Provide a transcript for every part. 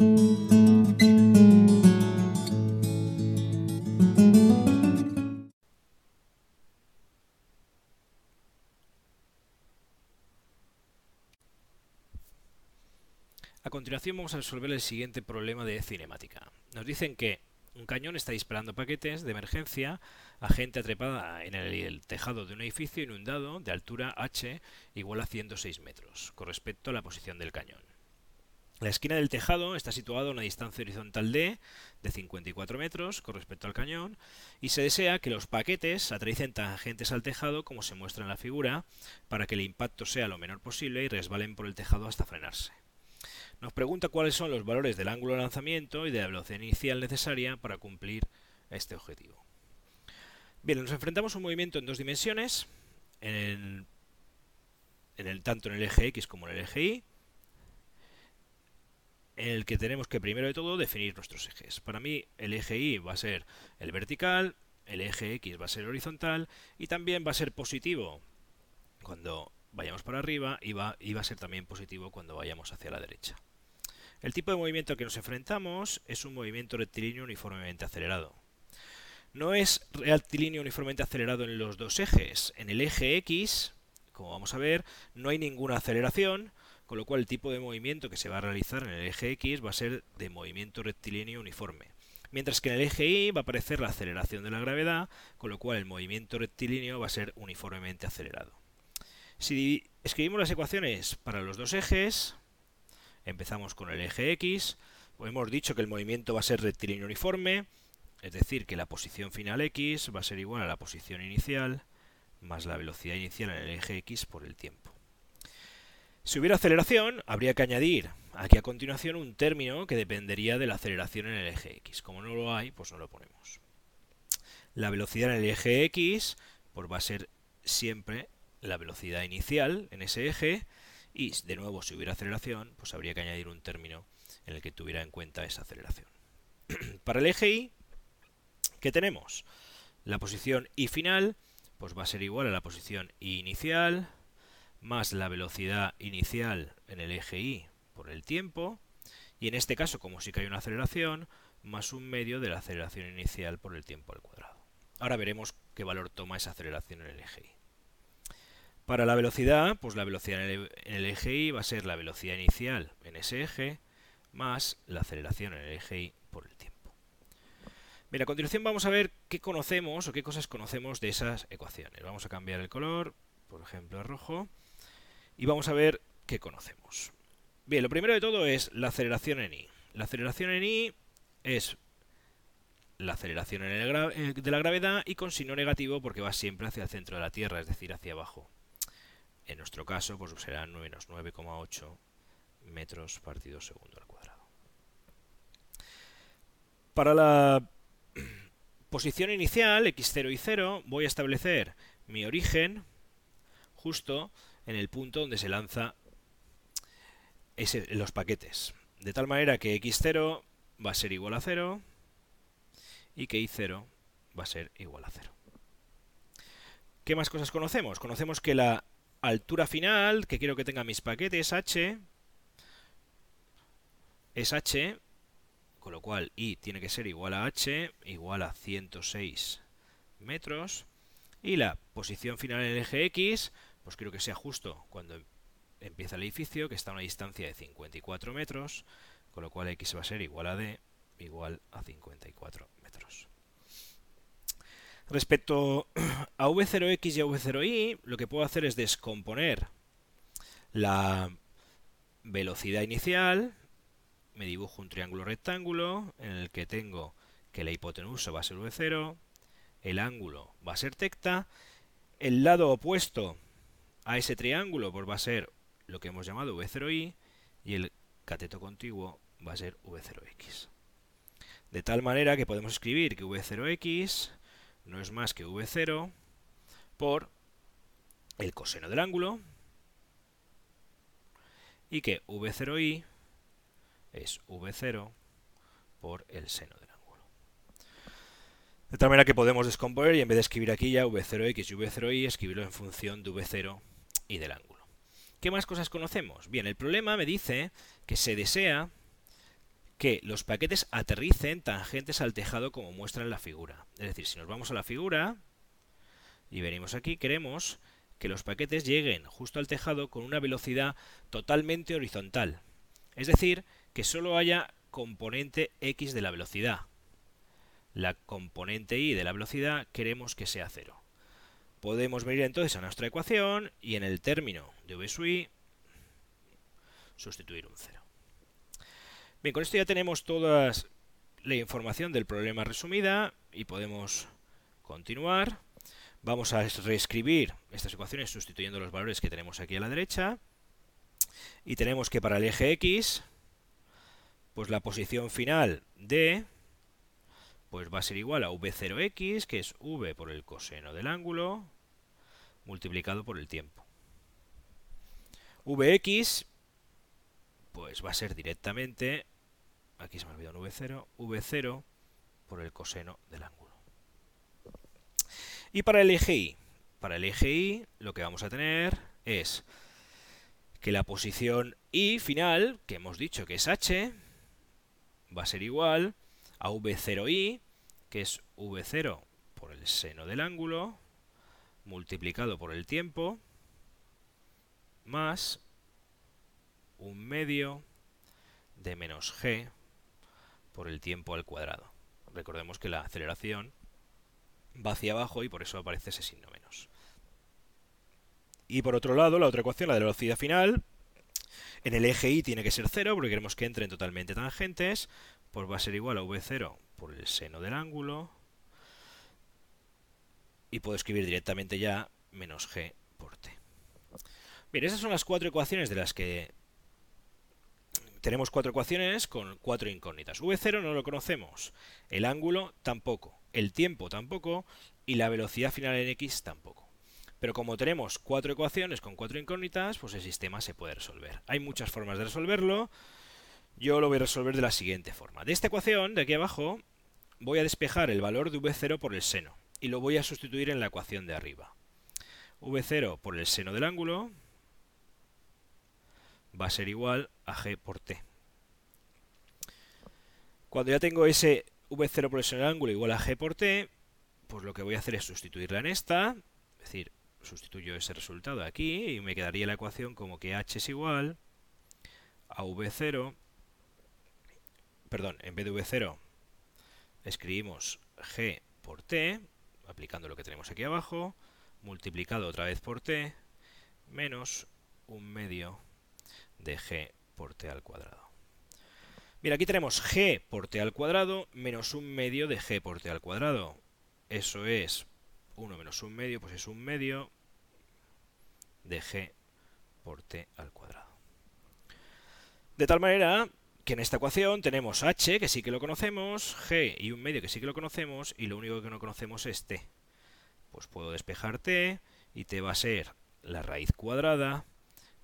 A continuación vamos a resolver el siguiente problema de cinemática. Nos dicen que un cañón está disparando paquetes de emergencia a gente atrepada en el, tejado de un edificio inundado de altura h igual a 106 metros, con respecto a la posición del cañón. La esquina del tejado está situada a una distancia horizontal d de 54 metros con respecto al cañón y se desea que los paquetes atraicen tangentes al tejado como se muestra en la figura para que el impacto sea lo menor posible y resbalen por el tejado hasta frenarse. Nos pregunta cuáles son los valores del ángulo de lanzamiento y de la velocidad inicial necesaria para cumplir este objetivo. Bien, nos enfrentamos a un movimiento en dos dimensiones, en el, tanto en el eje X como en el eje Y, en el que tenemos que primero de todo definir nuestros ejes. Para mí el eje Y va a ser el vertical, el eje X va a ser horizontal y también va a ser positivo cuando vayamos para arriba y va, y va a ser también positivo cuando vayamos hacia la derecha. El tipo de movimiento que nos enfrentamos es un movimiento rectilíneo uniformemente acelerado. No es rectilíneo uniformemente acelerado en los dos ejes. En el eje X, como vamos a ver, no hay ninguna aceleración, con lo cual el tipo de movimiento que se va a realizar en el eje X va a ser de movimiento rectilíneo uniforme. Mientras que en el eje Y va a aparecer la aceleración de la gravedad, con lo cual el movimiento rectilíneo va a ser uniformemente acelerado. Si escribimos las ecuaciones para los dos ejes, Empezamos con el eje X. hemos dicho que el movimiento va a ser rectilíneo uniforme, es decir, que la posición final X va a ser igual a la posición inicial más la velocidad inicial en el eje X por el tiempo. Si hubiera aceleración, habría que añadir aquí a continuación un término que dependería de la aceleración en el eje X. Como no lo hay, pues no lo ponemos. La velocidad en el eje X pues va a ser siempre la velocidad inicial en ese eje y de nuevo, si hubiera aceleración, pues habría que añadir un término en el que tuviera en cuenta esa aceleración. Para el eje Y, ¿qué tenemos? La posición Y final pues va a ser igual a la posición Y inicial más la velocidad inicial en el eje Y por el tiempo y en este caso, como sí que hay una aceleración, más un medio de la aceleración inicial por el tiempo al cuadrado. Ahora veremos qué valor toma esa aceleración en el eje Y. Para la velocidad, pues la velocidad en el, eje Y va a ser la velocidad inicial en ese eje más la aceleración en el eje Y por el tiempo. Bien, a continuación vamos a ver qué conocemos o qué cosas conocemos de esas ecuaciones. Vamos a cambiar el color, por ejemplo a rojo, y vamos a ver qué conocemos. Bien, lo primero de todo es la aceleración en Y. La aceleración en Y es la aceleración el de la gravedad y con signo negativo porque va siempre hacia el centro de la Tierra, es decir, hacia abajo. En nuestro caso, pues serán menos 9,8 metros partido segundo al cuadrado. Para la posición inicial, x0 y 0, voy a establecer mi origen justo en el punto donde se lanza los paquetes. De tal manera que x0 va a ser igual a 0 y que y0 va a ser igual a 0. ¿Qué más cosas conocemos? Conocemos que la altura final que quiero que tenga mis paquetes h es h, con lo cual i tiene que ser igual a h, igual a 106 metros. Y la posición final en el eje x, pues quiero que sea justo cuando empieza el edificio, que está a una distancia de 54 metros, con lo cual x va a ser igual a d, igual a 54 metros. Respecto a v0x y a v0y, lo que puedo hacer es descomponer la velocidad inicial. Me dibujo un triángulo rectángulo en el que tengo que la hipotenusa va a ser v0, el ángulo va a ser tecta, el lado opuesto a ese triángulo pues va a ser lo que hemos llamado v0y y el cateto contiguo va a ser v0x. De tal manera que podemos escribir que v0x no es más que v0 por el coseno del ángulo y que v0i es v0 por el seno del ángulo. De tal manera que podemos descomponer y en vez de escribir aquí ya v0x y v0i, escribirlo en función de v0 y del ángulo. ¿Qué más cosas conocemos? Bien, el problema me dice que se desea que los paquetes aterricen tangentes al tejado como muestra en la figura. Es decir, si nos vamos a la figura y venimos aquí, queremos que los paquetes lleguen justo al tejado con una velocidad totalmente horizontal. Es decir, que solo haya componente x de la velocidad. La componente y de la velocidad queremos que sea cero. Podemos venir entonces a nuestra ecuación y en el término de v sub i sustituir un 0. Bien, con esto ya tenemos toda la información del problema resumida y podemos continuar. Vamos a reescribir estas ecuaciones sustituyendo los valores que tenemos aquí a la derecha. Y tenemos que para el eje x, pues la posición final de pues va a ser igual a v0x, que es v por el coseno del ángulo, multiplicado por el tiempo. vx, pues va a ser directamente, aquí se me ha olvidado un v0, v0 por el coseno del ángulo. Y para el eje y, para el eje y lo que vamos a tener es que la posición y final, que hemos dicho que es h, va a ser igual v0i, que es v0 por el seno del ángulo, multiplicado por el tiempo, más un medio de menos g por el tiempo al cuadrado. Recordemos que la aceleración va hacia abajo y por eso aparece ese signo menos. Y por otro lado, la otra ecuación, la de la velocidad final, en el eje y tiene que ser 0 porque queremos que entren totalmente tangentes, pues va a ser igual a v0 por el seno del ángulo y puedo escribir directamente ya menos g por t. Bien, esas son las cuatro ecuaciones de las que tenemos cuatro ecuaciones con cuatro incógnitas. v0 no lo conocemos, el ángulo tampoco, el tiempo tampoco y la velocidad final en x tampoco. Pero como tenemos cuatro ecuaciones con cuatro incógnitas, pues el sistema se puede resolver. Hay muchas formas de resolverlo. Yo lo voy a resolver de la siguiente forma. De esta ecuación, de aquí abajo, voy a despejar el valor de v0 por el seno. Y lo voy a sustituir en la ecuación de arriba. v0 por el seno del ángulo va a ser igual a g por t. Cuando ya tengo ese v0 por el seno del ángulo igual a g por t, pues lo que voy a hacer es sustituirla en esta, es decir, sustituyo ese resultado aquí y me quedaría la ecuación como que h es igual a v0, perdón, en vez de v0 escribimos g por t, aplicando lo que tenemos aquí abajo, multiplicado otra vez por t, menos un medio de g por t al cuadrado. Mira, aquí tenemos g por t al cuadrado menos un medio de g por t al cuadrado. Eso es 1 menos un medio, pues es un medio de g por t al cuadrado. De tal manera en esta ecuación tenemos h, que sí que lo conocemos, g y un medio que sí que lo conocemos, y lo único que no conocemos es t. Pues puedo despejar t, y t va a ser la raíz cuadrada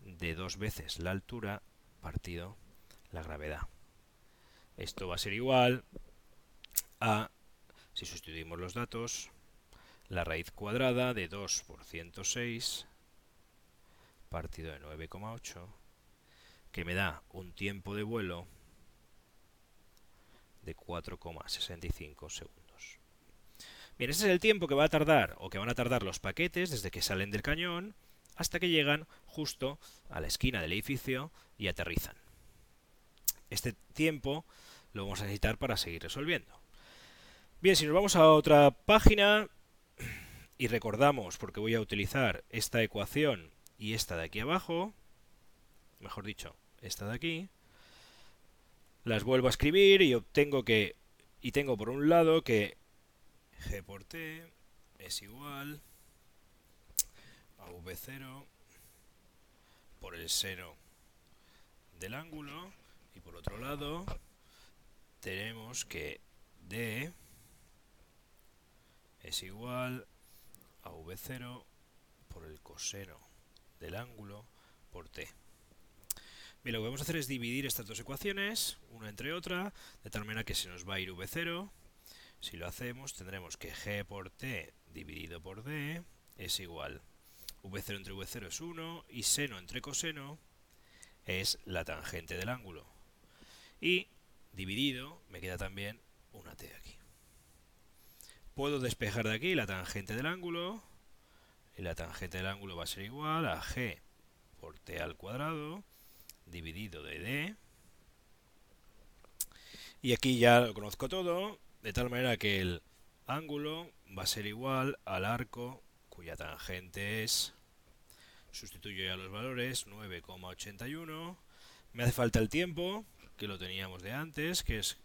de dos veces la altura partido la gravedad. Esto va a ser igual a, si sustituimos los datos, la raíz cuadrada de 2 por 106 partido de 9,8 que me da un tiempo de vuelo de 4,65 segundos. Bien, ese es el tiempo que va a tardar o que van a tardar los paquetes desde que salen del cañón hasta que llegan justo a la esquina del edificio y aterrizan. Este tiempo lo vamos a necesitar para seguir resolviendo. Bien, si nos vamos a otra página, y recordamos, porque voy a utilizar esta ecuación y esta de aquí abajo, mejor dicho, esta de aquí, las vuelvo a escribir y obtengo que, y tengo por un lado que g por t es igual a v0 por el seno del ángulo y por otro lado tenemos que d es igual a v0 por el coseno del ángulo por t. Bien, lo que vamos a hacer es dividir estas dos ecuaciones, una entre otra, de tal manera que se nos va a ir v0. Si lo hacemos, tendremos que g por t dividido por d es igual. v0 entre v0 es 1 y seno entre coseno es la tangente del ángulo. Y dividido, me queda también una t aquí. Puedo despejar de aquí la tangente del ángulo, y la tangente del ángulo va a ser igual a g por t al cuadrado, dividido de d, y aquí ya lo conozco todo, de tal manera que el ángulo va a ser igual al arco cuya tangente es, sustituyo ya los valores, 9,81, me hace falta el tiempo, que lo teníamos de antes, que es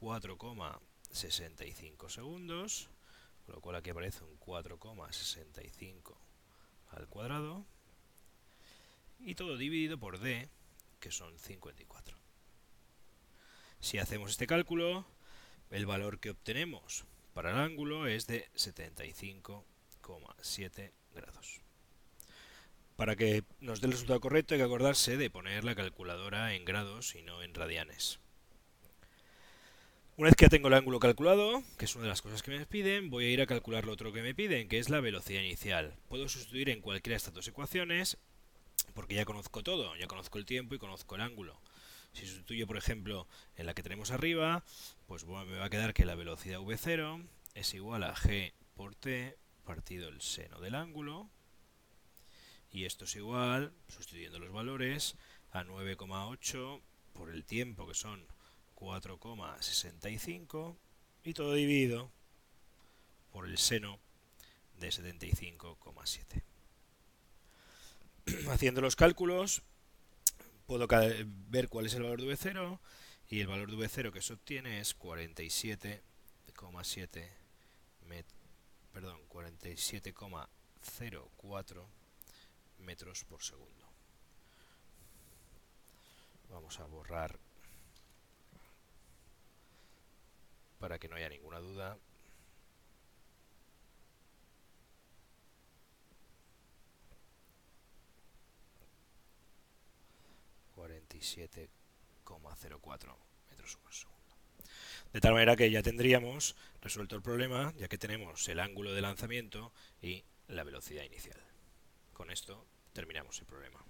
4,65 segundos, con lo cual aquí aparece un 4,65 al cuadrado, y todo dividido por d, que son 54. Si hacemos este cálculo, el valor que obtenemos para el ángulo es de 75,7 grados. Para que nos dé el resultado correcto hay que acordarse de poner la calculadora en grados y no en radianes. Una vez que ya tengo el ángulo calculado, que es una de las cosas que me piden, voy a ir a calcular lo otro que me piden, que es la velocidad inicial. Puedo sustituir en cualquiera de estas dos ecuaciones, porque ya conozco todo, ya conozco el tiempo y conozco el ángulo. Si sustituyo, por ejemplo, en la que tenemos arriba, pues me va a quedar que la velocidad v0 es igual a g por t partido el seno del ángulo. Y esto es igual, sustituyendo los valores, a 9,8 por el tiempo, que son 4,65, y todo dividido por el seno de 75,7. Haciendo los cálculos, puedo ver cuál es el valor de V0 y el valor de V0 que se obtiene es 47,7 perdón, 47,04 metros por segundo. Vamos a borrar para que no haya ninguna duda. 47,04 metros por segundo. De tal manera que ya tendríamos resuelto el problema, ya que tenemos el ángulo de lanzamiento y la velocidad inicial. Con esto terminamos el problema.